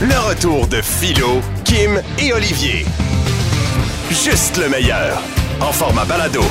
Le retour de Philo, Kim et Olivier. Juste le meilleur. En format balado.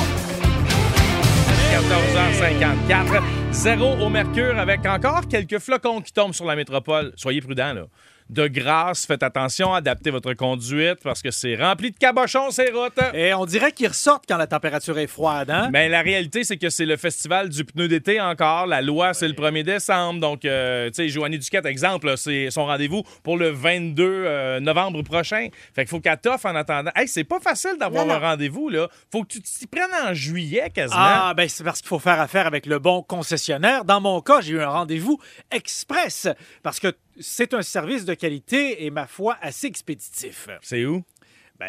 14h54. Zéro au mercure avec encore quelques flocons qui tombent sur la métropole. Soyez prudents, là. De grâce, faites attention, adaptez votre conduite parce que c'est rempli de cabochons, ces routes. Et on dirait qu'ils ressortent quand la température est froide, hein? Mais la réalité, c'est que c'est le festival du pneu d'été encore. La loi, c'est le 1er décembre. Donc, euh, tu sais, Joanie Duquette, exemple, c'est son rendez-vous pour le 22 euh, novembre prochain. Fait qu'il faut qu'elle t'offre en attendant. Hey, c'est pas facile d'avoir un rendez-vous, là. Faut que tu t'y prennes en juillet quasiment. Ah, ben c'est parce qu'il faut faire affaire avec le bon concessionnaire. Dans mon cas, j'ai eu un rendez-vous express parce que c'est un service de qualité et, ma foi, assez expéditif. C'est où? Ben,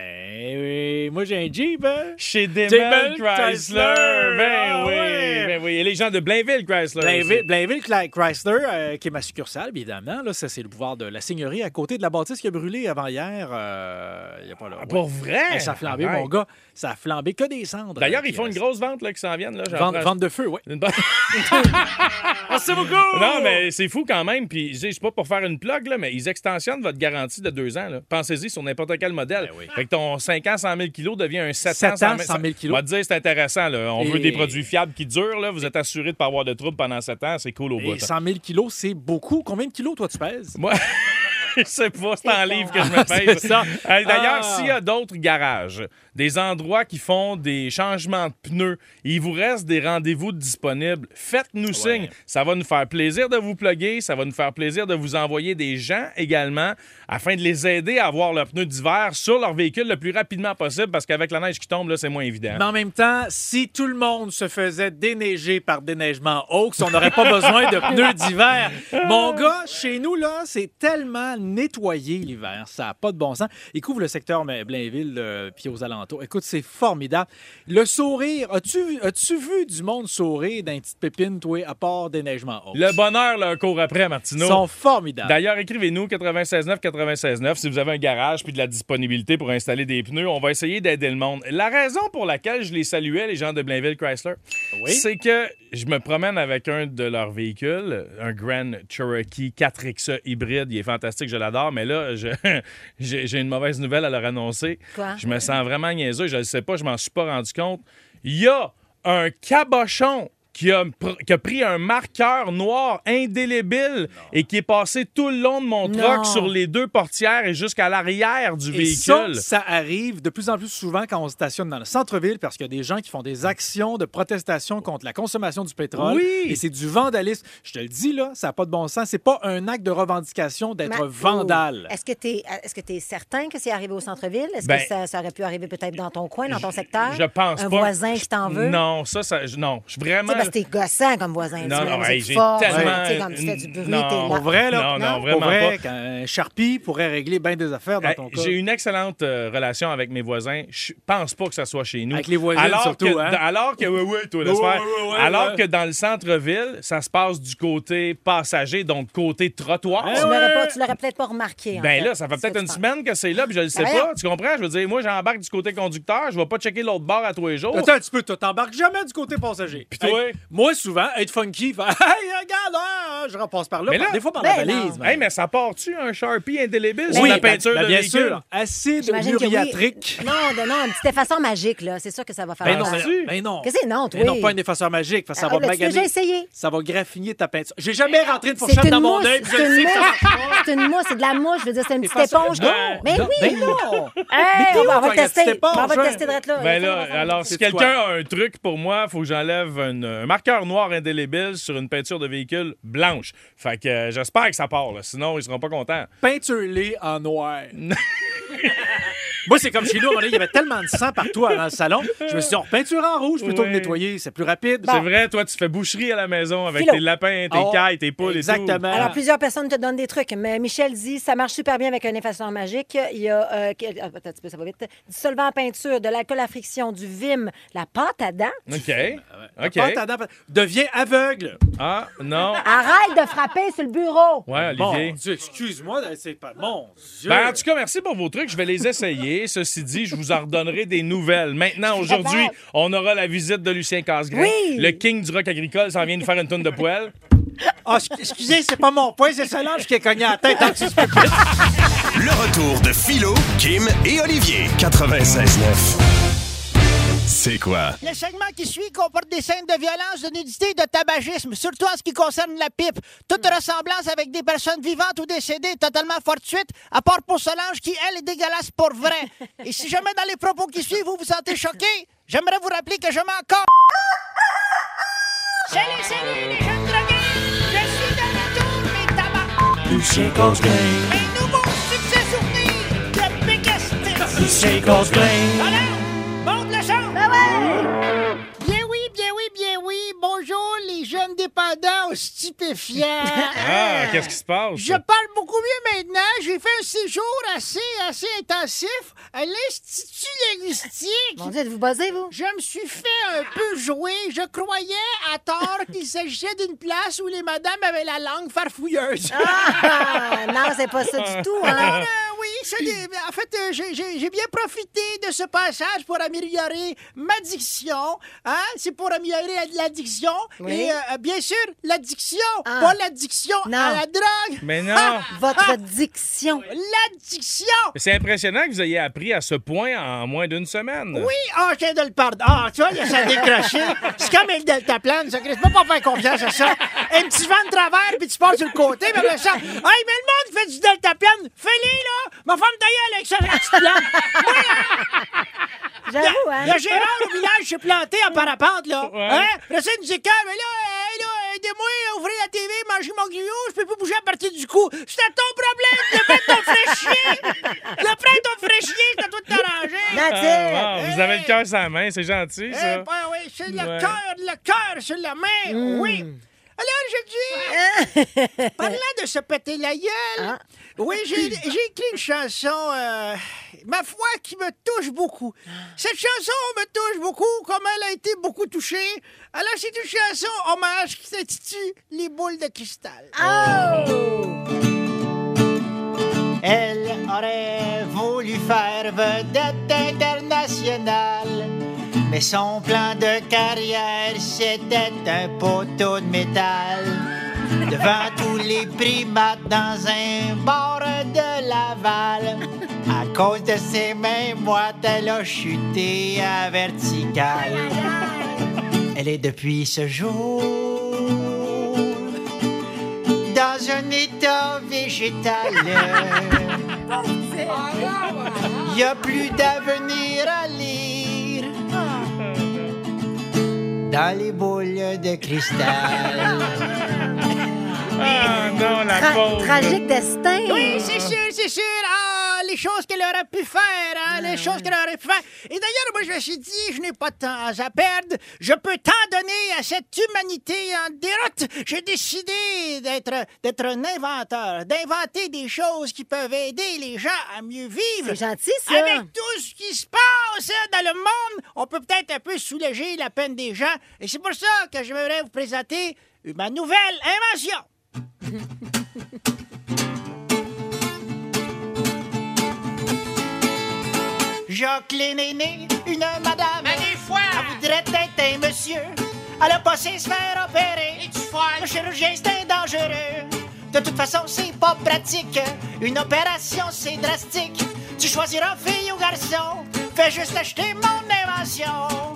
euh, moi, j'ai un Jeep, hein? Chez Demel Chrysler. Ben Ah oui, ouais. ben oui. Et les gens de Blainville Chrysler. Blainville, Chrysler, euh, qui est ma succursale, bien évidemment. Là, ça, c'est le pouvoir de la seigneurie à côté de la bâtisse qui a brûlé avant hier. euh, il y a pas là. Ah, Pour vrai? Eh, ça a flambé, Arrête. mon gars. Ça a flambé que des cendres. D'ailleurs, euh, ils font une grosse vente là, qui s'en viennent. Là, Vente, vente de feu, oui. Merci beaucoup! Non, mais c'est fou quand même. Puis, je sais, pas pour faire une plug, là, mais ils extensionnent votre garantie de deux ans. Pensez-y sur n'importe quel modèle. Ben oui. Fait que ton 5 ans, 100 000 kilos devient un 7, 7 ans, ans, 100 000 kilos. On va te dire, c'est intéressant. Là. On Et- veut des produits fiables qui durent. Là. Vous êtes assuré de ne pas avoir de troubles pendant 7 ans. C'est cool au bout. Et 100 000 kilos, c'est beaucoup. Combien de kilos, toi, tu pèses? Moi, je sais pas, c'est en livre que je me Ah, pèse. Hey, D'ailleurs, Ah. s'il y a d'autres garages, des endroits qui font des changements de pneus, il vous reste des rendez-vous disponibles, faites-nous signe. Ça va nous faire plaisir de vous plugger, ça va nous faire plaisir de vous envoyer des gens également afin de les aider à avoir leurs pneus d'hiver sur leur véhicule le plus rapidement possible parce qu'avec la neige qui tombe, là, c'est moins évident. Mais en même temps, si tout le monde se faisait déneiger par déneigement Oaks, on n'aurait pas besoin de pneus d'hiver. Mon gars, chez nous, là, c'est tellement nettoyé l'hiver. Ça n'a pas de bon sens. Il couvre le secteur mais, Blainville euh, puis aux alentours. Écoute, c'est formidable. Le sourire, as-tu as vu du monde sourire d'un petit pépine, toi, à part déneigement Oaks? Le bonheur leur court après, Ils Martineau. sont formidables. D'ailleurs, écrivez-nous 969 969 si vous avez un garage puis de la disponibilité pour installer des pneus. On va essayer d'aider le monde. La raison pour laquelle je les saluais, les gens de Blainville Chrysler, Oui. c'est que je me promène avec un de leurs véhicules, un Grand Cherokee 4XE hybride. Il est fantastique, je l'adore, mais là, j'ai une mauvaise nouvelle à leur annoncer. Quoi? Je me sens vraiment niaiseux, je ne sais pas, je m'en suis pas rendu compte. Il y a un cabochon qui a, pr- qui a pris un marqueur noir indélébile et qui est passé tout le long de mon Non. truck sur les deux portières et jusqu'à l'arrière du Et véhicule. ça arrive de plus en plus souvent quand on se stationne dans le centre-ville parce qu'il y a des gens qui font des actions de protestation contre la consommation du pétrole. Oui. Et c'est du vandalisme. Je te le dis, là, ça n'a pas de bon sens. C'est pas un acte de revendication d'être Ma- vandale. Est-ce que tu es, est-ce que tu es certain que c'est arrivé au centre-ville? Est-ce Ben, que ça, ça aurait pu arriver peut-être dans ton coin, dans ton secteur? Je pense Un pas. voisin qui t'en veut? Non, ça, ça je- non. Je suis vraiment. Parce que t'es gossant comme voisin. Non, non, hey, j'ai tellement- tu sais, comme tu fais du bruit, Non. t'es là. Pour vrai, là? Non, non, Pour vraiment vrai, pas. qu'un Sharpie pourrait régler bien des affaires dans Hey, ton cas. J'ai une excellente euh, relation avec mes voisins. Je pense pas que ça soit chez nous. Avec les voisines, alors surtout, que, hein? Alors que, oui, oui, toi, laisse faire. alors ouais. que dans le centre-ville, ça se passe du côté passager, donc côté trottoir. Tu ouais. l'aurais pas- tu l'aurais peut-être pas remarqué. en Ben fait. là, ça fait peut-être une semaine que c'est là, puis je le sais pas. Tu comprends? Je veux dire, moi, j'embarque du côté conducteur, je vais pas checker l'autre bord à tous les jours. Attends un petit peu, toi, t'embarques jamais du côté passager. Puis toi? Moi, souvent, être funky, faire Hey, regarde, hein, je repasse par là. Mais là- des fois par Ben la valise. Hey, mais ça part-tu un Sharpie indélébile sur oui, la ben- peinture ben de bien véhicule? sûr. Acide J'imagine que oui. muriatrique. Non, de- non, un petit effaceur magique, là. C'est sûr que ça va faire Ben un non, mais, ben non. Qu'est-ce que c'est? Non, Mais non, pas un effaceur magique, parce que ça Ah, va maganer. déjà essayé? Ça va graffiner ta peinture. J'ai jamais rentré une fourchette dans mon œil, je c'est le une sais. C'est une mousse, c'est de la mousse. Je veux dire, c'est une petite éponge. Mais oui! ben non. On va, tester. on va le hein? tester de là. Ben là, alors, si quelqu'un a un truc pour moi, il faut que j'enlève une- un marqueur noir indélébile sur une peinture de véhicule blanche. Fait que euh, j'espère que ça part, là. sinon ils seront pas contents. Peinture-les en noir. Moi, c'est comme chez nous, il y avait tellement de sang partout dans le salon. Je me suis dit, on peinture en rouge? Plutôt que nettoyer? C'est plus rapide. C'est vrai, toi, tu fais boucherie à la maison avec Philo. tes lapins, tes Oh, cailles, tes poules et Exactement. Alors, plusieurs personnes te donnent des trucs, mais Michel dit ça marche super bien avec un effaceur magique. Il y a. euh, que- ah, attends un petit peu, ça va vite. Du solvant à peinture, de l'alcool à friction, du Vim, la pâte à dents. tout. OK. OK. Pâte à dents, Deviens aveugle. Ah, non. Arrête de frapper sur le bureau. Ouais, Mon Olivier. Dieu, excuse-moi, c'est pas. Mon Dieu. Ben, en tout cas, merci pour vos trucs. Je vais les essayer. Ceci dit, je vous en redonnerai des nouvelles. Maintenant, aujourd'hui, on aura la visite de Lucien Casgrain. Oui. Le king du rock agricole s'en vient nous faire une tonne de poêle. Ah, excu- excusez, c'est pas mon point, c'est Solange qui est cogné à la tête. Pas- Le retour de Philo, Kim et Olivier. 96.9. C'est quoi? Le segment qui suit comporte des scènes de violence, de nudité et de tabagisme, surtout en ce qui concerne la pipe. Toute ressemblance avec des personnes vivantes ou décédées est totalement fortuite, à part pour Solange qui, elle, est dégueulasse pour vrai. Et si jamais dans les propos qui suivent, vous vous sentez choqué, j'aimerais vous rappeler que je encore... Salut, salut, les jeunes drogués! Je suis de retour, mes tabacs! Lucien. Un nouveau succès souvenir de Biggest. Lucien. was aux stupéfiants. Ah, qu'est-ce qui se passe? Je parle beaucoup mieux maintenant. J'ai fait un séjour assez, assez intensif à l'Institut linguistique. Mon Dieu, vous buzzez, vous? Je me suis fait un peu jouer. Je croyais à tort qu'il s'agissait d'une place où les madames avaient la langue farfouilleuse. Ah, non, c'est pas ça du tout, Alors, hein? euh, oui, en fait, euh, j'ai- j'ai j'ai bien profité de ce passage pour améliorer ma diction. Hein? C'est pour améliorer l'addiction. Oui. Et euh, bien sûr, l'addiction, Ah. pas l'addiction Non. à la drogue. Mais non. Ah, Votre diction. L'addiction! C'est impressionnant que vous ayez appris à ce point en moins d'une semaine. Oui, ah, je viens de le pardonner. Ah, tu vois, il a ça décroché. C'est comme le deltaplane, ça. Tu peux pas faire confiance à ça. Un petit vent de travers, puis tu passes sur le côté, mais après ça. Hey, mais le monde fait du deltaplane, fais-le, là! Ma femme d'ailleurs avec ça, la petite. J'avoue, hein? Le Gérard au village s'est planté en parapente, là. Ouais. Hein? Après ça, il nous dit, Calme, mais là, hey, là, aidez-moi à ouvrir la TV, manger mon grillot, je peux plus bouger à partir du cou. C'est ton problème, le prendre ton fraîchier. Le prendre ton fraîchier, c'est à toi de t'arranger. Ah, wow, vous avez le cœur sur la main, c'est gentil, Eh ça. ben oui, c'est le Ouais. cœur, le cœur sur la main, oui. Alors, je dis, parlant de se péter la gueule, Ah. oui, j'ai j'ai écrit une chanson, euh, ma foi, qui me touche beaucoup. Cette chanson me touche beaucoup, comme elle a été beaucoup touchée. Alors, c'est une chanson hommage qui s'intitule Les boules de cristal. Oh! Elle aurait voulu faire vedette internationale. Mais son plan de carrière, c'était un poteau de métal. Devant tous les primates dans un bar de Laval. À cause de ses mains moites, elle a chuté à verticale. Elle est depuis ce jour dans un état végétal. Il n'y a plus d'avenir à lire dans les boules de cristal. Ah non, la Tra- pauvre. tragique destin. Oui, c'est sûr, c'est sûr. Ah, les choses qu'elle aurait pu faire, hein, les choses qu'elle aurait pu faire. Et d'ailleurs, moi, je me suis dit, je n'ai pas de temps à perdre. Je peux tant donner à cette humanité en déroute. J'ai décidé d'être, d'être un inventeur, d'inventer des choses qui peuvent aider les gens à mieux vivre. C'est gentil, ça. Avec tout ce qui se passe hein, dans le monde, on peut peut-être un peu soulager la peine des gens. Et c'est pour ça que j'aimerais vous présenter ma nouvelle invention. Jacqueline est née, une madame. des fois! Elle voudrait être un monsieur. Elle a passé se faire opérer. Et tu Le chirurgien, c'est dangereux. De toute façon, c'est pas pratique. Une opération, c'est drastique. Tu choisiras fille ou garçon. Fais juste acheter mon invention.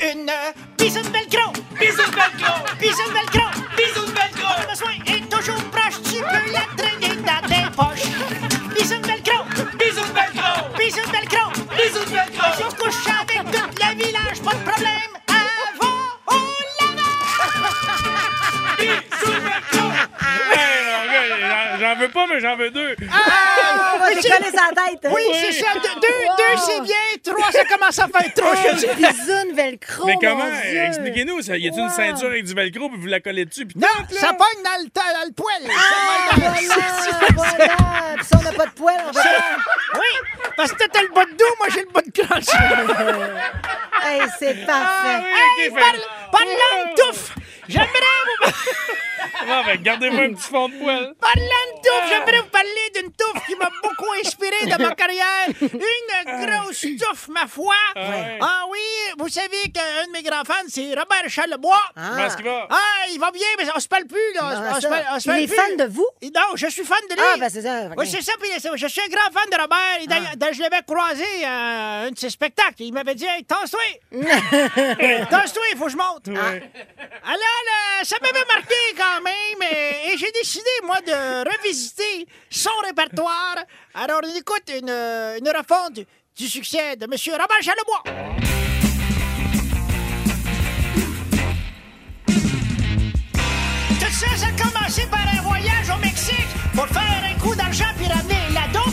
Une de velcro. Bisou de velcro. Bisou de velcro. Le besoin est toujours. Velcro. Bisou de velcro. Je couche avec tout le village. Pas de problème. Avant ou l'avant. Bisou de velcro. J'en veux pas, mais j'en veux deux. On va décoller sa tête. Oui, c'est ça. Deux, deux, deux, c'est bien. Trois, ça commence à faire trop. Hey, bisoune velcro. mais comment? Expliquez-nous. ça. Y a-t-il une ceinture avec du velcro puis vous la collez dessus? Puis Non, ça pogne dans le, dans le poêle. Ah, Ça pogne dans le- voilà, voilà. Si on n'a pas de poêle, on va. Oui, parce que t'as le bas de dos, moi, j'ai le bas de crunch. Hey, c'est Ah, parfait. oui, Hey, fait- parle, parlant de touffe, j'aimerais vous... Ah, ben, gardez-moi un petit fond de poêle. Parlant de touffe, j'aimerais vous parler d'une touffe qui m'a beaucoup inspiré de ma carrière. Une grosse touffe, ma foi. ouais. Ah oui, vous savez qu'un de mes grands fans, c'est Robert Charlebois. Comment est-ce qu'il va? Ah, il va bien, mais on se parle plus, là. Ah, on se ça. parle- on se Il est plus. fan de vous? Non, je suis fan de lui. Ah, ben c'est ça. Oui, c'est ça, puis je suis un grand fan de Robert. Et d'ailleurs, je l'avais croisé à un de ses spectacles. Il m'avait dit Hey, tasse-toi Tasse-toi, il faut que je monte. Ah. Alors, là, ça m'avait marqué quand même. Et, et j'ai décidé, moi, de revisiter son répertoire. Alors, on écoute une, euh, une refonte du, succès de M. Robert Charlebois. Tout ça, ça a commencé par un voyage au Mexique pour faire un coup d'argent puis ramener la dope.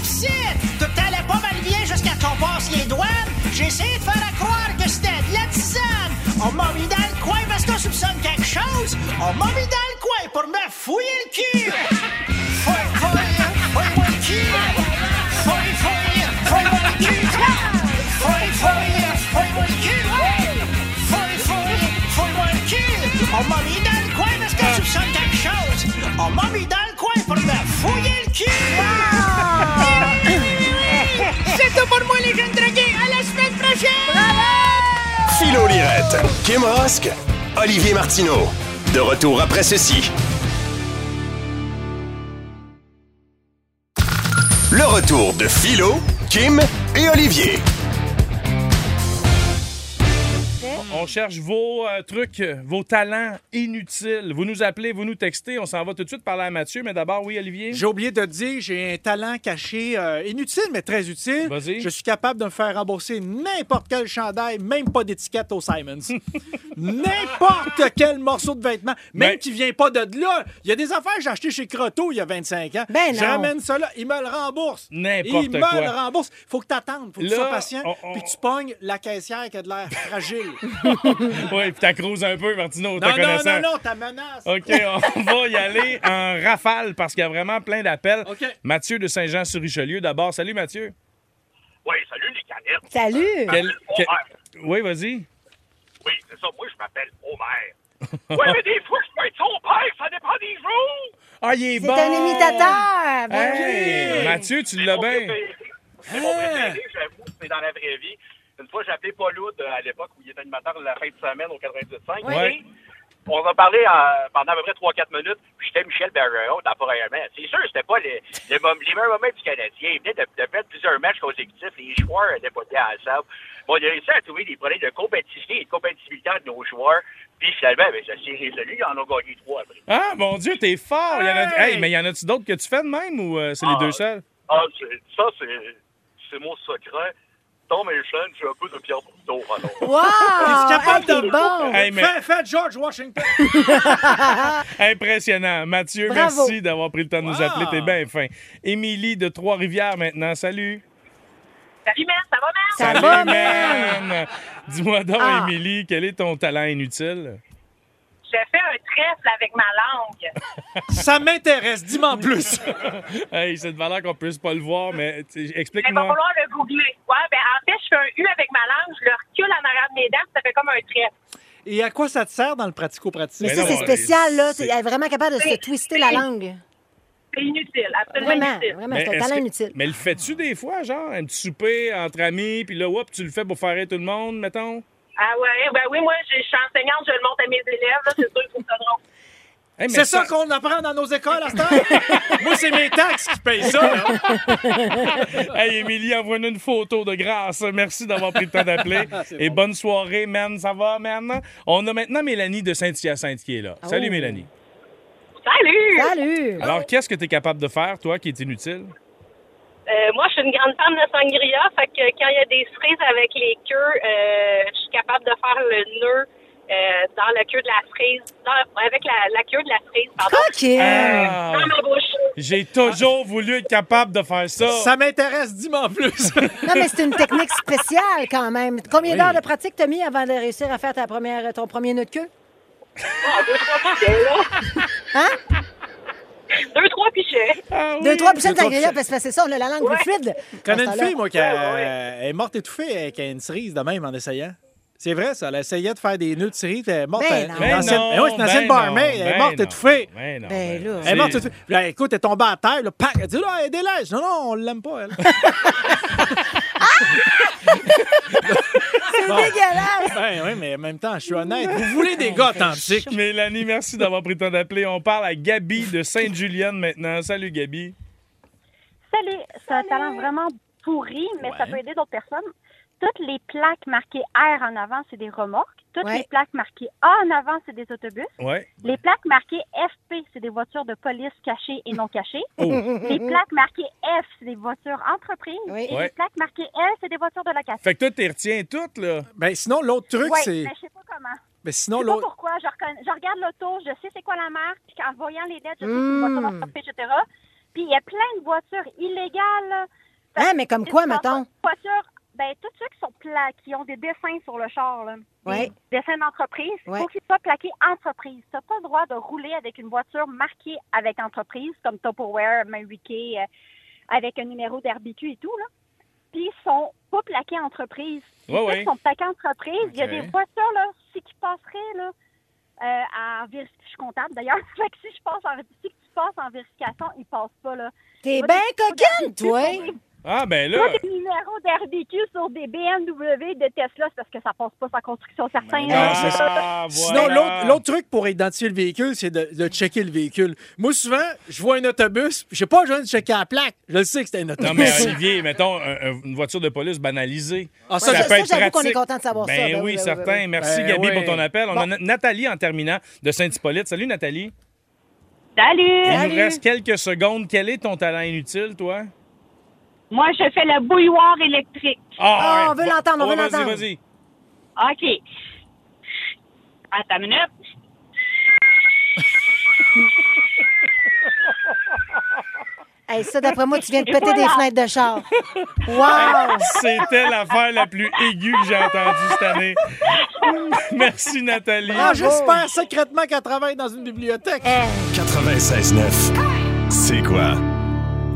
Tout allait pas mal bien jusqu'à qu'on passe les douanes. J'ai essayé de faire croire que c'était de la tisane. On m'a mis dans le coin parce qu'on soupçonne quelque chose. On m'a mis dans le coin pour me fouiller le cul. Fouille, fouille, fouille-moi le cul. Le coin pour me fouiller le cul. C'est tout pour moi, les jeunes drogués. À la semaine prochaine. Philo Lirette, Kim Rosk, Olivier Martineau. De retour après ceci. Le retour de Philo, Kim et Olivier. On cherche vos euh, trucs, vos talents inutiles. Vous nous appelez, vous nous textez. On s'en va tout de suite parler à Mathieu. Mais d'abord, oui, Olivier? J'ai oublié de te dire, j'ai un talent caché euh, inutile, mais très utile. Vas-y. Je suis capable de me faire rembourser n'importe quel chandail, même pas d'étiquette au Simons. n'importe quel morceau de vêtement, même Ben- qui vient pas de là. Il y a des affaires que j'ai achetées chez Croteau il y a 25 ans. Ben Je non. ramène ça là, il me le rembourse. N'importe Il me quoi. le rembourse. Faut que tu attendes, faut que tu sois patient, on- on- puis tu pognes la caissière qui a de l'air fragile. Oui, puis t'accroses un peu, Martino, te non, non, non, non, ta menace. OK, on va y aller en rafale parce qu'il y a vraiment plein d'appels. OK. Mathieu de Saint-Jean-sur-Richelieu, d'abord. Salut, Mathieu. Oui, salut les canettes. Salut. Quel- quel- Homer. Oui, vas-y. Oui, c'est ça. Moi, je m'appelle Homer. oui, mais des fois, je peux être son père. Ça dépend des jours. Ah, il est, C'est bon! un imitateur. Ben Hey, oui. Mathieu, tu C'est l'as bien. C'est mon préféré, j'avoue. C'est dans la vraie vie. Une fois, j'ai appelé Paul euh, à l'époque où il était animateur de la fin de semaine au 98.5. Ouais. Et On a parlé euh, pendant à peu près 3-4 minutes, puis j'étais Michel Bergeron temporairement. C'est sûr, c'était pas les, les, les meilleurs moments du Canadien. Il venait de, de perdre plusieurs matchs consécutifs. Les joueurs n'étaient pas bien ensemble. Bon, il a réussi à trouver des problèmes de compétitivité et de compatibilité entre nos joueurs. Puis finalement, ben, ça s'est résolu. Ils en ont gagné trois après. Ah, mon Dieu, t'es fort! Il y en a... Hey! Hey, mais y en a-tu d'autres que tu fais de même ou euh, c'est les Ah. deux seuls? Ah, ça, c'est mon secret. Tom et Sean, j'ai un peu de Pierre Boudreau, alors. Wow! Es-tu capable Hey, de- bon. Hey, mais Fais, fais George Washington. impressionnant. Mathieu, Bravo. merci d'avoir pris le temps de nous appeler. T'es bien fin. Émilie de Trois-Rivières maintenant. Salut. Salut, man, ça va, man? Ça Salut, va, man? man. Dis-moi donc, Ah. Émilie, quel est ton talent inutile? Je fais un trèfle avec ma langue. Ça m'intéresse, dis-moi en plus. Hey, c'est de valeur qu'on puisse pas le voir, mais tu- Il va explique-moi. falloir le googler. Ouais, ben, en fait, je fais un U avec ma langue, je le recule en arrière de mes dents, ça fait comme un trèfle. Et à quoi ça te sert dans le pratico-pratique? Mais Mais ça, c'est spécial, là. Elle est vraiment capable de se twister la langue. C'est inutile, absolument Vraiment, inutile. vraiment, c'est un est-ce talent que- inutile. Mais le fais-tu des fois, genre, un petit souper entre amis, puis là, hop, tu le fais pour faire rire tout le monde, mettons? Ah ouais, ben oui, moi, je je suis enseignante, je le montre à mes élèves, là, c'est sûr qu'ils trouvent ça drôle. Hey, C'est ça qu'on apprend dans nos écoles à cette heure? Moi, c'est mes taxes qui payent ça. Hey, Émilie, envoie-nous une photo de grâce. Merci d'avoir pris le temps d'appeler. Et bonne soirée, man. Ça va, man? On a maintenant Mélanie de Saint-Hyacinthe qui est là. Salut, Oh. Mélanie. Salut! Salut! Alors, qu'est-ce que tu es capable de faire, toi, qui est inutile? Euh, moi, je suis une grande fan de sangria, fait que quand il y a des cerises avec les queues, euh, je suis capable de faire le nœud euh, dans la queue de la frise, dans- avec la, la queue de la frise, pardon. Ah. Dans ma bouche. J'ai toujours voulu être capable de faire ça. Ça m'intéresse, dis-moi en plus. Non, mais c'est une technique spéciale quand même. Combien Oui. d'heures de pratique t'as mis avant de réussir à faire ta première, ton premier nœud de queue? Ah, deux, trois là. Hein? Deux, trois pichets. Ah oui. Deux, trois pichets pichets. parce que c'est ça, on a la langue plus fluide. Je connais une fille, moi, qui a- est morte étouffée avec une cerise de même en essayant. C'est vrai, ça. Elle essayait de faire des nœuds de cerise. Elle est morte. Ben elle- non. une Ben ancienne- non, Eh oui, c'est une ancienne ben barmaid. non, Elle est morte non. étouffée. Ben non, Ben là. Elle est morte étouffée. Puis là, écoute, elle est tombée à terre. Là, pac, elle dit là, elle est délège. Non, non, on l'aime pas, elle. C'est dégueulasse! ben oui, mais en même temps, je suis honnête. Vous voulez des gars authentiques. Mélanie, merci d'avoir pris le temps d'appeler. On parle à Gabi de Sainte-Julienne maintenant. Salut, Gabi. Salut, c'est un talent vraiment pourri, mais ça peut aider d'autres personnes. Toutes les plaques marquées R en avant, c'est des remorques. Toutes Ouais. les plaques marquées A en avant, c'est des autobus. Ouais. Les plaques marquées FP, c'est des voitures de police cachées et non cachées. Oh. Les plaques marquées F, c'est des voitures entreprises. Oui. Et Ouais. les plaques marquées L, c'est des voitures de location. Fait que toi, t'es retiens toutes, là. Ben sinon, l'autre truc, c'est. mais je sais pas comment. Ben Je sinon, sais pas pourquoi. Je, reconna- je regarde l'auto, je sais c'est quoi la marque, puis en voyant les lettres, je sais que c'est une voiture Mm. d'entreprise, etc. Puis il y a plein de voitures illégales. Hein, mais comme quoi, mettons? Voiture, ben, tous ceux qui sont pla qui ont des dessins sur le char, là, Ouais. des dessins d'entreprise, il Ouais. faut qu'ils soient plaqués entreprise. Tu n'as pas le droit de rouler avec une voiture marquée avec entreprise, comme Tupperware, Marie-Kay, euh, avec un numéro d'RBQ et tout. Là. Puis ils sont pas plaqués entreprise. Ouais, Ceux ouais. qui sont plaqués entreprise, il y a des voitures, là, si qui passeraient, là, euh, en vérification. Je suis comptable d'ailleurs. si je passe en si tu passes en vérification, ils passent pas là. T'es bien coquine, toi! Ah, ben là. Pas des numéros d'RBQ sur des BMW, de Tesla, c'est parce que ça passe pas sa construction certains. non, là. c'est ça. Ah, Sinon, voilà. l'autre, l'autre truc pour identifier le véhicule, c'est de, de checker le véhicule. Moi, souvent, je vois un autobus, je sais pas besoin de checker la plaque. Je le sais que c'est un autobus. Non, mais Olivier, mettons un- un- une voiture de police banalisée. Ah, ça, ça, ça, peut ça, être j'avoue qu'on est content de savoir ben ça. Ben oui, oui, ben certain. oui, oui. Merci, Ben Gabi, oui. pour ton appel. On a Na- Nathalie en terminant de Saint-Hippolyte. Salut, Nathalie. Salut! Il Salut. nous reste quelques secondes. Quel est ton talent inutile, toi? Moi, je fais le bouilloire électrique. Ah, on veut l'entendre, on veut vas-y, l'entendre. Vas-y, OK. Attends une minute. Hey, ça, d'après moi, tu viens de Et péter des fenêtres de char. Wow! C'était l'affaire la plus aiguë que j'ai entendue cette année. Merci, Nathalie. Ah, j'espère secrètement qu'elle travaille dans une bibliothèque. 96.9. C'est quoi?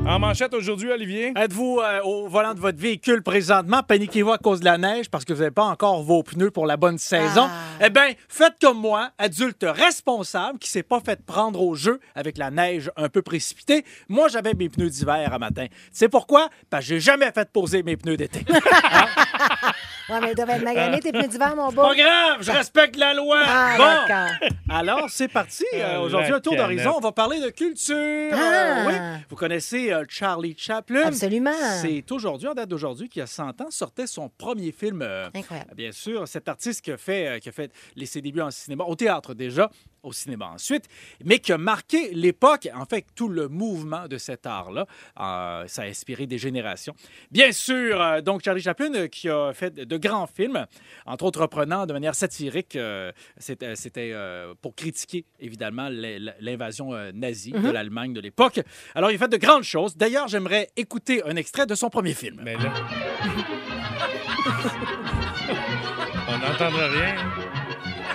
En manchette aujourd'hui, Olivier? Êtes-vous euh, au volant de votre véhicule présentement? Paniquez-vous à cause de la neige parce que vous n'avez pas encore vos pneus pour la bonne saison? Ah. Eh bien, faites comme moi, adulte responsable qui s'est pas fait prendre au jeu avec la neige un peu précipitée. Moi, j'avais mes pneus d'hiver à matin. C'est pourquoi? Parce que j'ai jamais fait poser mes pneus d'été. Ouais, mais ils doivent être maganés, tes pneus d'hiver, mon beau. Pas grave, je respecte la loi. Ah, bon, d'accord. alors c'est parti. Euh, Ah, Aujourd'hui, un tour d'horizon. On va parler de culture. Ah. Euh, oui, vous connaissez euh, Charlie Chaplin. Absolument. C'est aujourd'hui, en date d'aujourd'hui, qui a 100 ans, sortait son premier film. euh, Incroyable. Bien sûr, cet artiste qui a fait, euh, qui a fait les- ses débuts en cinéma, au théâtre déjà, au cinéma ensuite, mais qui a marqué l'époque, en fait, tout le mouvement de cet art-là. Euh, ça a inspiré des générations. Bien sûr, euh, donc Charlie Chaplin euh, qui a fait de grands films, entre autres reprenant de manière satirique, c'était pour critiquer évidemment l'invasion nazie de l'Allemagne de l'époque. Alors, il a fait de grandes choses. D'ailleurs, j'aimerais écouter un extrait de son premier film. Mais là. On n'entendra rien.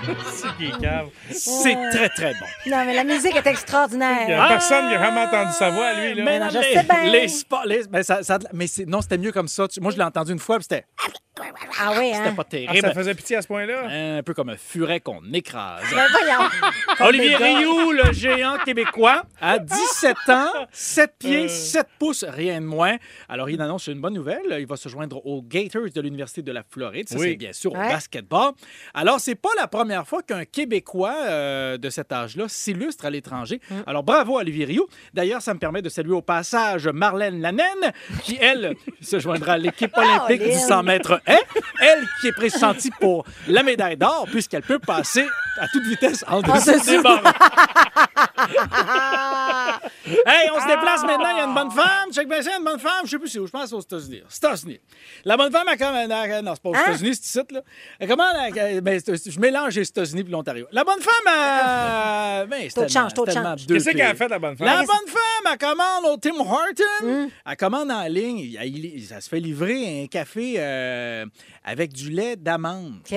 C'est très, très bon. Non, mais la musique est Il n'y extraordinaire. a personne qui a vraiment entendu sa voix, lui. Là. Mais non, je les, sais bien. les spo- les- mais ça- ça- mais c'est- non, c'était mieux comme ça. Tu- Moi, je l'ai entendu une fois, puis c'était Ah oui, c'était hein? pas Ah, terrible. ça faisait pitié à ce point-là? Un peu comme un furet qu'on écrase. Ben voyons. Olivier. Rioux, le géant québécois, à 17 ans, 7 pieds, Euh. 7 pouces, rien de moins. Alors, il annonce une bonne nouvelle. Il va se joindre aux Gators de l'Université de la Floride. Ça, Oui. c'est bien sûr au Ouais. basketball. Alors, c'est pas la première fois qu'un Québécois euh, de cet âge-là s'illustre à l'étranger. Mm. Alors, bravo à Olivier Rioux. D'ailleurs, ça me permet de saluer au passage Marlène Lanenne, qui, elle, se joindra à l'équipe olympique du Caroline. 100 mètres haie. Elle qui est pressentie pour la médaille d'or, puisqu'elle peut passer à toute vitesse en dessous dessous. des barres. Ah! Hey, on se déplace maintenant. Il y a une bonne femme. Check bien une bonne femme. Je sais plus c'est où. Je pense aux États-Unis. États-Unis. La bonne femme, elle commande. Non, c'est pas aux Hein? États-Unis, c'est ici, là. Commande. elle- ben, je mélange les États-Unis et l'Ontario. La bonne femme, elle. Ben, c'est Taux de change, taux de change. Qu'est-ce qu'elle a fait, la bonne femme? La bonne femme, elle commande au Tim Horton. Hmm. Elle commande en ligne. Ça se fait livrer un café euh, avec du lait d'amande. OK.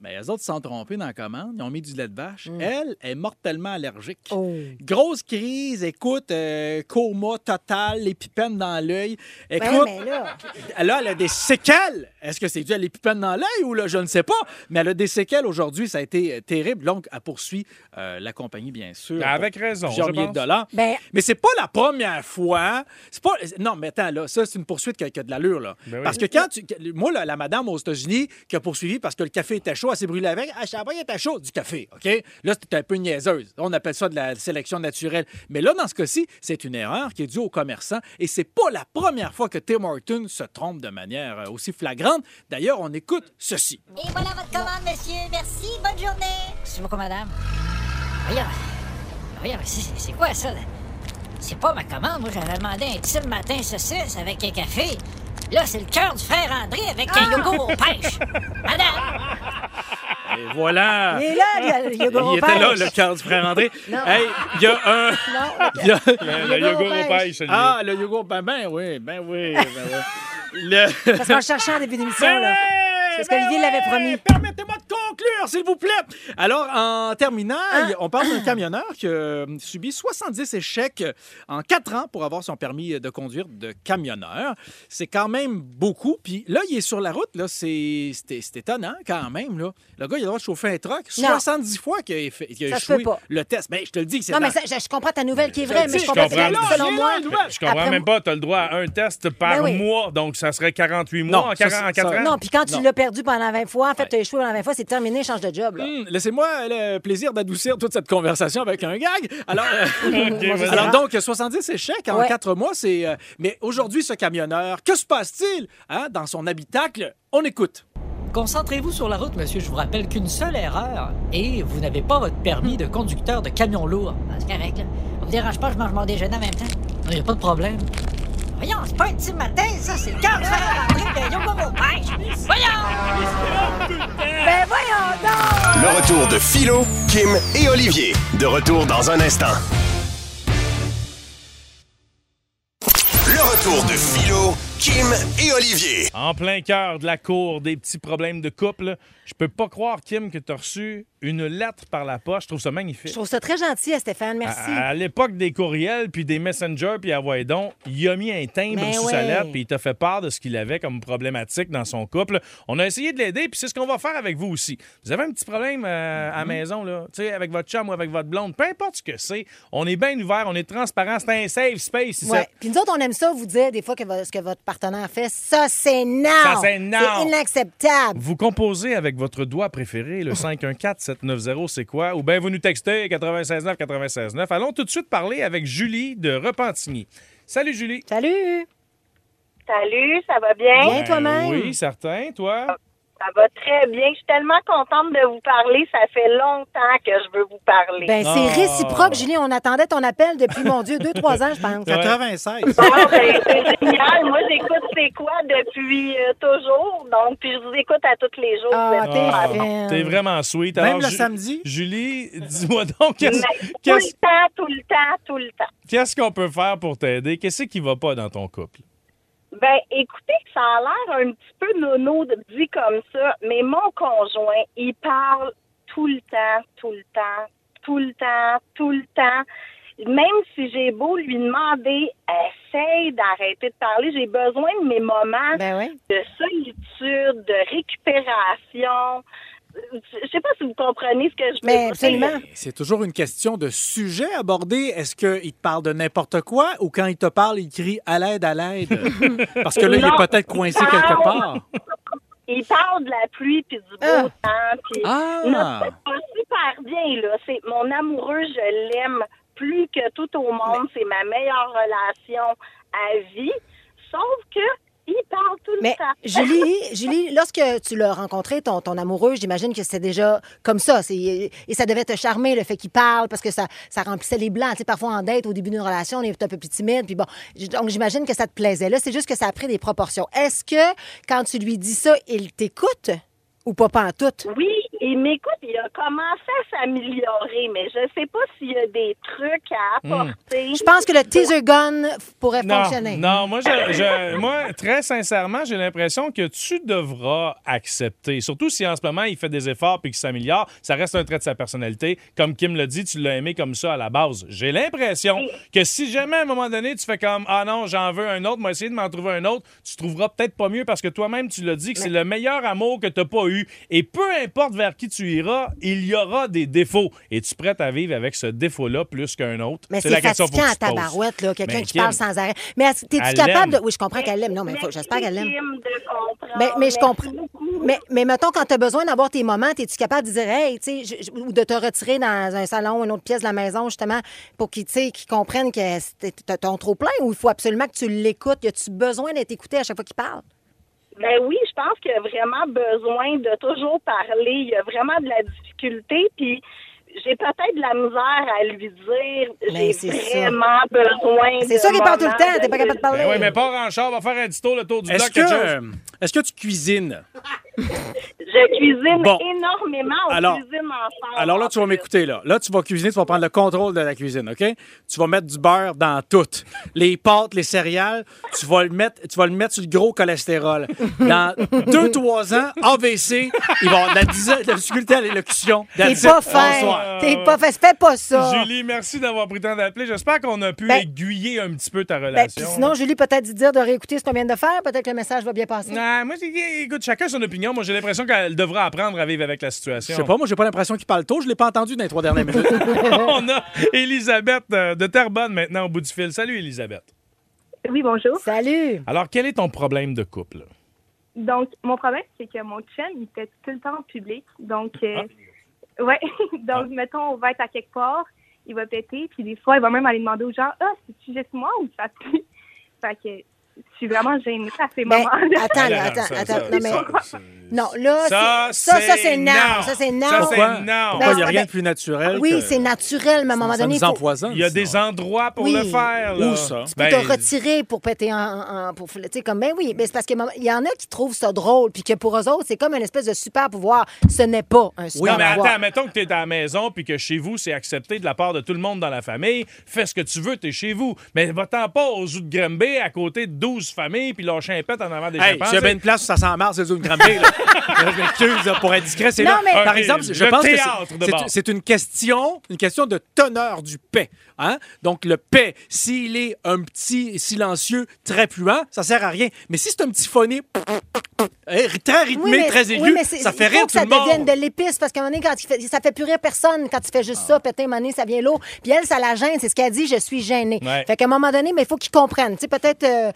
Mais les autres se sont trompés dans la commande. Ils ont mis du lait de vache. Elle est mortellement allergique. Oh. Grosse crise. Écoute, euh, coma total, l'épipène dans l'œil. Ben, Écoute, mais là, là, elle a des séquelles. Est-ce que c'est dû à l'épipène dans l'œil ou là, je ne sais pas. Mais elle a des séquelles aujourd'hui. Ça a été euh, terrible. Donc, elle poursuit euh, la compagnie, bien sûr. Ben, Avec raison, plusieurs je milliers pense. de dollars. ben, Mais c'est pas la première fois. C'est pas. Non, mais attends, là, ça, c'est une poursuite qui a, qui a de l'allure, là. Ben oui. Parce que quand tu. Moi, là, la madame aux États-Unis qui a poursuivi parce que le café était chaud, elle s'est brûlée avec. Ah, je savais pas qu'il était chaud, du café, OK? Là, c'était un peu niaiseuse. On appelle ça de la sélection naturelle. Mais là, dans ce cas-ci, c'est une erreur qui est due aux commerçants et c'est pas la première fois que Tim Hortons se trompe de manière euh, aussi flagrante. D'ailleurs, on écoute ceci. Et voilà votre commande, monsieur. Merci, bonne journée. Merci beaucoup, madame. Voyons. Voyons, mais c'est c'est quoi ça? C'est pas ma commande. Moi, j'avais demandé un petit matin saucisse avec un café. Là, c'est le cœur du frère André avec un yogourt aux pêches. Madame! Et voilà. il est là, il y a le yogourt Il était là, le cœur du frère André. Non. Hey, il y a un. Non, il y a- Le, le yogourt au pêche, celui Ah, le yogourt, ben, ben oui, ben oui, ben oui. Le... Parce qu'on le cherchait en début d'émission, Ben là. Ouais, Parce ben qu'Olivier l'avait ouais. promis. Permettez-moi de conclure, s'il vous plaît. Alors, en terminant, Hein? on parle d'un camionneur qui a subi 70 échecs en 4 ans pour avoir son permis de conduire de camionneur. C'est quand même beaucoup. Puis là, il est sur la route. Là, c'est, c'est, c'est étonnant quand même. Là. Le gars, il a le droit de chauffer un truck. Non. 70 fois qu'il a, fait, a échoué le test. Mais je te le dis c'est Non, mais ça, je, je comprends ta nouvelle qui est Je vraie, le mais je comprends je selon moi. Je comprends après- même pas. Tu as le droit à un test par Ben oui. mois, donc ça serait 48 mois Non, en, ça, 40 en ça- 4 ça- ans. Non, puis quand tu l'as perdu pendant 20 fois, en fait, Ouais. tu as échoué pendant 20 fois, c'est terminé, change de job. Hum, Laissez-moi le plaisir d'adoucir toute cette conversation avec un gag. Alors, euh, alors donc, 70 échecs en Ouais. 4 mois, c'est... euh, mais aujourd'hui, ce camionneur, que se passe-t-il hein, dans son habitacle? On écoute. Concentrez-vous sur la route, monsieur. Je vous rappelle qu'une seule erreur et vous n'avez pas votre permis de conducteur de camion lourd. Ah, c'est correct, là. Vous dérange pas, je mange mon déjeuner en même temps? Il n'y a pas de problème. Voyons, c'est pas un petit matin, ça, c'est le cœur du frère André avec un yogourt aux pêches. Voyons! Ben voyons donc! Le retour de Philo, Kim et Olivier. De retour dans un instant. Le retour de Philo, Kim et Olivier. En plein cœur de la cour des petits problèmes de couple, je peux pas croire, Kim, que tu as reçu une lettre par la poste. Je trouve ça magnifique. Je trouve ça très gentil, à Stéphane, merci. À, à l'époque des courriels puis des messengers puis à donc, il a mis un timbre Ben sous sa lettre puis il t'a fait part de ce qu'il avait comme problématique dans son couple. On a essayé de l'aider puis c'est ce qu'on va faire avec vous aussi. Vous avez un petit problème euh, à la maison là, tu sais avec votre chum ou avec votre blonde, peu importe ce que c'est, on est bien ouvert, on est transparent, c'est un safe space ici. Ouais. Puis nous autres, on aime ça, vous dire des fois que ce que votre partenaire fait, ça, c'est non! Ça, c'est non. C'est inacceptable! Vous composez avec votre doigt préféré, le 514-790, c'est quoi? Ou bien vous nous textez 969 969. Allons tout de suite parler avec Julie de Repentigny. Salut Julie. Salut! Salut, ça va bien? Bien toi-même? Oui, certain. Toi? Ça va très bien. Je suis tellement contente de vous parler. Ça fait longtemps que je veux vous parler. Ben, c'est Ah. réciproque, Julie. On attendait ton appel depuis, mon Dieu, deux, trois ans, je pense. 96. Ah, ben, c'est génial. Moi, j'écoute C'est quoi depuis euh, toujours. Donc, puis je vous écoute à tous les jours. Ah, Vous êtes t'es bon. Vraiment sweet. Même Alors, le Ju- samedi? Julie, dis-moi donc, qu'est-ce Mais Tout qu'est-ce- le temps, tout le temps, tout le temps. qu'est-ce qu'on peut faire pour t'aider? Qu'est-ce qui va pas dans ton couple? Ben, écoutez, ça a l'air un petit peu nono de- dit comme ça, mais mon conjoint, il parle tout le temps, tout le temps, tout le temps, tout le temps. Même si j'ai beau lui demander, essaye d'arrêter de parler, j'ai besoin de mes moments Ben oui. de solitude, de récupération. Je sais pas si vous comprenez ce que je veux Mais dire. absolument. C'est toujours une question de sujet abordé. Est-ce qu'il te parle de n'importe quoi ou quand il te parle, il crie à l'aide, à l'aide? Parce que là, il est peut-être coincé quelque part. Il parle de la pluie puis du beau Ah. temps. Puis Ah! va super bien, là. C'est mon amoureux, je l'aime plus que tout au monde. C'est ma meilleure relation à vie. Sauf que Il parle tout le Mais temps. Julie, Julie, lorsque tu l'as rencontré, ton, ton amoureux, j'imagine que c'était déjà comme ça. C'est- Et ça devait te charmer, le fait qu'il parle, parce que ça, ça remplissait les blancs. Tu sais, parfois, en date, au début d'une relation, on est un peu plus timide. Puis bon, j- donc j'imagine que ça te plaisait. Là, c'est juste que ça a pris des proportions. Est-ce que, quand tu lui dis ça, il t'écoute ou pas, pas en tout? Oui, il m'écoute, il a commencé à s'améliorer, mais je sais pas s'il y a des trucs à Hmm. apporter. Je pense que le teaser gun pourrait Non, fonctionner. non, moi, je- je- moi, très sincèrement, j'ai l'impression que tu devras accepter. Surtout si en ce moment, il fait des efforts puis qu'il s'améliore, ça reste un trait de sa personnalité. Comme Kim l'a dit, tu l'as aimé comme ça à la base. J'ai l'impression que si jamais à un moment donné, tu fais comme Ah non, j'en veux un autre, moi, essayer de m'en trouver un autre, tu trouveras peut-être pas mieux parce que toi-même, tu l'as dit que c'est le meilleur amour que tu n'as pas eu. Et peu importe vers qui tu iras, il y aura des défauts. Es-tu prête à vivre avec ce défaut-là plus qu'un autre? Mais c'est la question tu te poses. tabarouette, là, quelqu'un Mais qui Kim, parle sans arrêt. Mais t'es-tu capable de... Oui, je comprends qu'elle l'aime. Non, mais faut- j'espère qu'elle l'aime. Mais, mais je comprends. Mais, mais mettons, quand tu as besoin d'avoir tes moments, es-tu capable de dire, hey, tu sais, ou de te retirer dans un salon, une autre pièce de la maison, justement, pour qu'ils tu sais, qu'ils comprennent que t'as ton trop plein ou il faut absolument que tu l'écoutes? Y a-tu besoin d'être écouté à chaque fois qu'il parle? Ben oui, je pense qu'il y a vraiment besoin de toujours parler. Il y a vraiment de la difficulté, puis j'ai peut-être de la misère à lui dire. Mais J'ai c'est ça. vraiment besoin. C'est sûr qu'il parle tout le temps, t'es pas capable de parler. Ben oui, mais pas en char, va faire un petit tour, le tour du Est-ce bloc, que, est-ce que tu cuisines? Je cuisine Bon. énormément. On Alors- cuisine ensemble. Alors là, tu vas m'écouter, là. Là, tu vas cuisiner, tu vas prendre le contrôle de la cuisine, OK? Tu vas mettre du beurre dans tout. Les pâtes, les céréales, tu vas le mettre, tu vas le mettre sur le gros cholestérol. Dans deux, trois ans, AVC, il va y avoir de la, dis- de la difficulté à l'élocution. T'es pas fin. T'es pas fin. Fais pas ça. Julie, merci d'avoir pris le temps d'appeler. J'espère qu'on a pu Ben- aiguiller un petit peu ta Ben, relation. puis sinon, Julie, peut-être dire de réécouter ce qu'on vient de faire. Peut-être que le message va bien passer. Ah, moi, écoute, chacun son opinion. Moi, j'ai l'impression qu'elle devra apprendre à vivre avec la Je situation. sais pas, moi, j'ai pas l'impression qu'il parle tôt. Je l'ai pas entendu dans les trois dernières minutes. On a Elisabeth euh, de Terrebonne maintenant au bout du fil. Salut, Elisabeth. Oui, bonjour. Salut. Alors, quel est ton problème de couple? Donc, mon problème, c'est que mon chum, il fait tout le temps en public. Donc, euh, ouais. Donc, mettons, on va être à quelque part, il va péter, puis des fois, il va même aller demander aux gens Ah, c'est-tu juste moi ou ça pue Fait que je suis vraiment gênée à ces Ben, moments-là. attends, là, attends, ça, attends. ça, non, mais... ça, Non, là, Ça, c'est- ça, ça, c'est non. Ça, c'est non. Ça, c'est Pourquoi? non. Pourquoi il n'y a Ben, rien ben, de plus naturel Oui, que- c'est naturel, mais à un moment Ça donné, nous il faut... empoisonne. Il y a des endroits pour Oui. le faire. Là. Où ça? Tu peux Ben, te retirer pour péter en... en- pour, tu sais, comme, ben oui, mais c'est parce qu'il y en a qui trouvent ça drôle, puis que pour eux autres, c'est comme une espèce de super pouvoir. Ce n'est pas un Oui, super mais pouvoir. attends, mettons que tu es à la maison puis que chez vous, c'est accepté de la part de tout le monde dans la famille. Fais ce que tu veux, tu es chez vous. Mais va-t'en pas aux zoo de Granby à côté de 12 familles puis lâcher un pet en avant des Hey, chimpanzés. s'il y avait une place où ça sent marre, Zoom Granby, là. Là, je m'excuse, pour être discret, c'est Non, là. mais- Par exemple, je le pense que c'est- une question, une question de teneur du paix. Hein? Donc, le paix, s'il est un petit silencieux très pluant, ça sert à rien. Mais si c'est un petit phoné eh, très rythmé, Oui, mais- très aigu, oui, mais c'est- ça fait rire que tout ça le monde. devienne de l'épice parce qu'à un moment donné, quand il fait, ça fait plus rire personne quand tu fais juste ça, péter un moment donné, ça vient lourd. Puis elle, ça la gêne, c'est ce qu'elle dit, je suis gênée. Ouais. Fait qu'à un moment donné, mais il faut qu'ils comprennent. Tu sais, peut-être euh,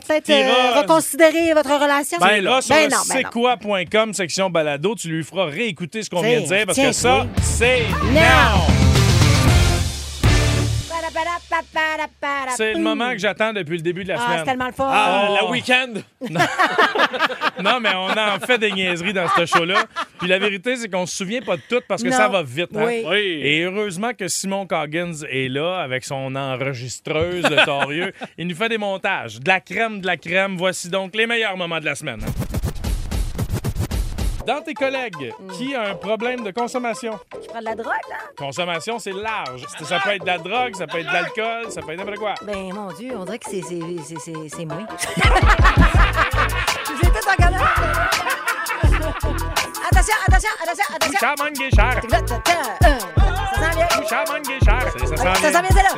peut-être euh, reconsidérer votre relation. Ben là, sur Ben non, ben non. c'est-quoi.com, section balado, tu lui feras réécouter ce qu'on vient de dire parce que ça, oui. c'est Non. C'est le moment que j'attends depuis le début de la Ah, semaine. c'est tellement le fun. Ah, Oh. la week-end. Non, mais on en fait des niaiseries dans ce show-là. Puis la vérité, c'est qu'on se souvient pas de tout parce que Non. ça va vite. hein. Oui. Oui. Et heureusement que Simon Coggins est là avec son enregistreuse de torieux. Il nous fait des montages. De la crème, de la crème. Voici donc les meilleurs moments de la semaine. Dans tes collègues, qui a un problème de consommation? Je prends de la drogue, là? Consommation, c'est large. Ça peut être de la drogue, ça peut être de l'alcool, ça peut être n'importe quoi. Ben, mon Dieu, on dirait que c'est c'est- c'est- c'est- c'est moi. Vous êtes en galère. Attention, attention, attention, attention. Guéchard. Ça Ça c'est là.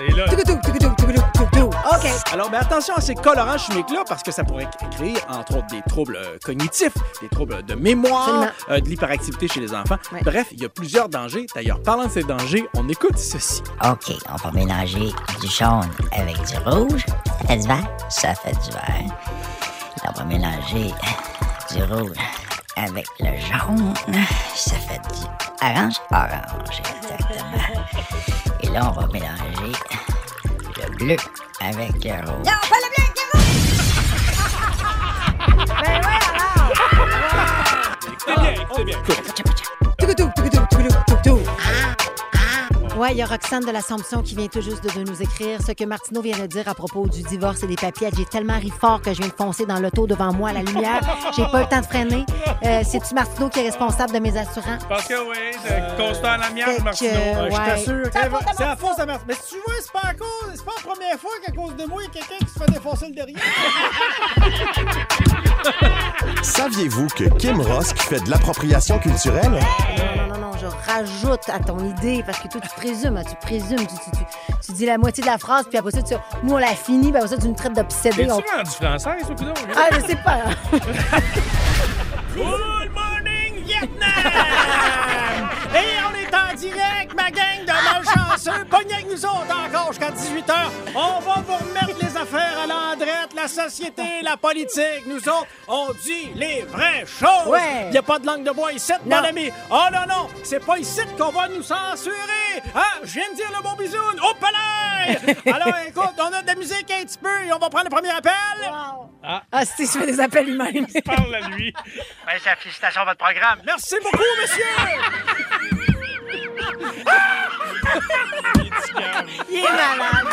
OK. Alors, mais attention à ces colorants chimiques-là, parce que ça pourrait créer, entre autres, des troubles euh, cognitifs, des troubles de mémoire, euh, de l'hyperactivité chez les enfants. Ouais. Bref, il y a plusieurs dangers. D'ailleurs, parlant de ces dangers, on écoute ceci. OK, on va mélanger du jaune avec du rouge. Ça fait du vert? Ça fait du vert. On va mélanger du rouge avec le jaune. Ça fait du orange. Orange, exactement. Et là, on va mélanger le bleu avec le rouge. Non, pas le bleu, c'est rouge! Ben ouais, alors! Écoutez bien, écoutez bien. Ouais, il y a Roxane de l'Assomption qui vient tout juste de, de nous écrire ce que Martineau vient de dire à propos du divorce et des papiers. J'ai tellement ri fort que je viens de foncer dans l'auto devant moi à la lumière. J'ai pas eu le temps de freiner. Euh, C'est-tu Martineau qui est responsable de mes assurances? Parce que oui, c'est constant Fait que, Martineau. euh, Je ouais. t'assure. C'est à force de Martineau. Mais tu vois, c'est pas à cause. C'est pas la première fois qu'à cause de moi, il y a quelqu'un qui se fait défoncer le derrière. Saviez-vous que Kim Rosk fait de l'appropriation culturelle? Non, non, non, non, rajoute à ton idée parce que toi, tu présumes, hein, tu présumes. Tu, tu, tu, tu dis la moitié de la phrase, puis après ça, tu, nous, on l'a fini, puis après ça, tu nous traites d'obsédé. T'es-tu On... rendu française, toi, coudonc? Ah, je sais pas. Good morning, Vietnam! Et on est en direct, ma gang de malchanceux. Pognez avec nous autres encore jusqu'à 18h. On va vous remettre les affaires à l'endrette, la société, la politique. Nous autres, on dit les vraies choses. Ouais. Il n'y a pas de langue de bois ici, mon Non. ami. Oh non, non, c'est pas ici qu'on va nous censurer. Hein? Je viens de dire le bon bisoun. Au palais! Alors, écoute, on a de la musique un petit peu et on va prendre le premier appel. Ah, si, je fais des appels lui-même. Parle à lui. Ben, félicitations à votre programme. Merci beaucoup, monsieur! Il est malade.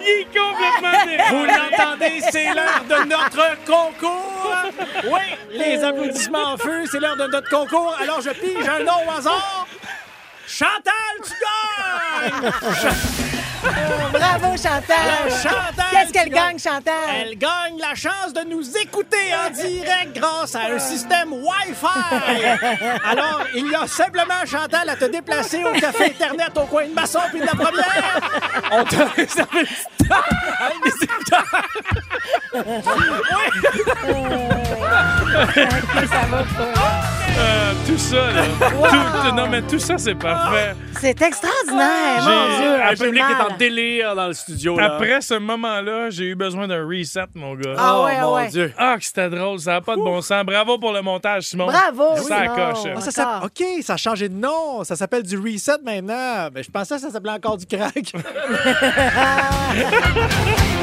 Il est complètement Vous l'entendez, c'est l'heure de notre concours. Oui, les applaudissements en feu, c'est l'heure de notre concours. Alors, je pige un nom au hasard. Chantal, tu gagnes! Bravo, Chantal. Chantal, Qu'est-ce qu'elle gagne, Chantal? Elle gagne la chance de nous écouter en direct grâce à un système Wi-Fi. Alors, il y a simplement, Chantal, à te déplacer au café Internet au coin de Masson puis de la première. On te réserve une petite table avec des écouteurs. ça va pas. Euh, tout ça, là. Tout- non, mais tout ça, c'est parfait. C'est extraordinaire, mon Dieu. J'ai public mal. est en délire dans le studio. Là. Après ce moment-là, j'ai eu besoin d'un reset, mon gars. Ah oh, ouais, mon ouais. Dieu. Ah, que c'était drôle, ça n'a pas de bon sens. Bravo pour le montage, Simon. Bravo, Ça coche. Ah, ça OK, ça a changé de nom. Ça s'appelle du reset maintenant. Mais je pensais que ça s'appelait encore du crack.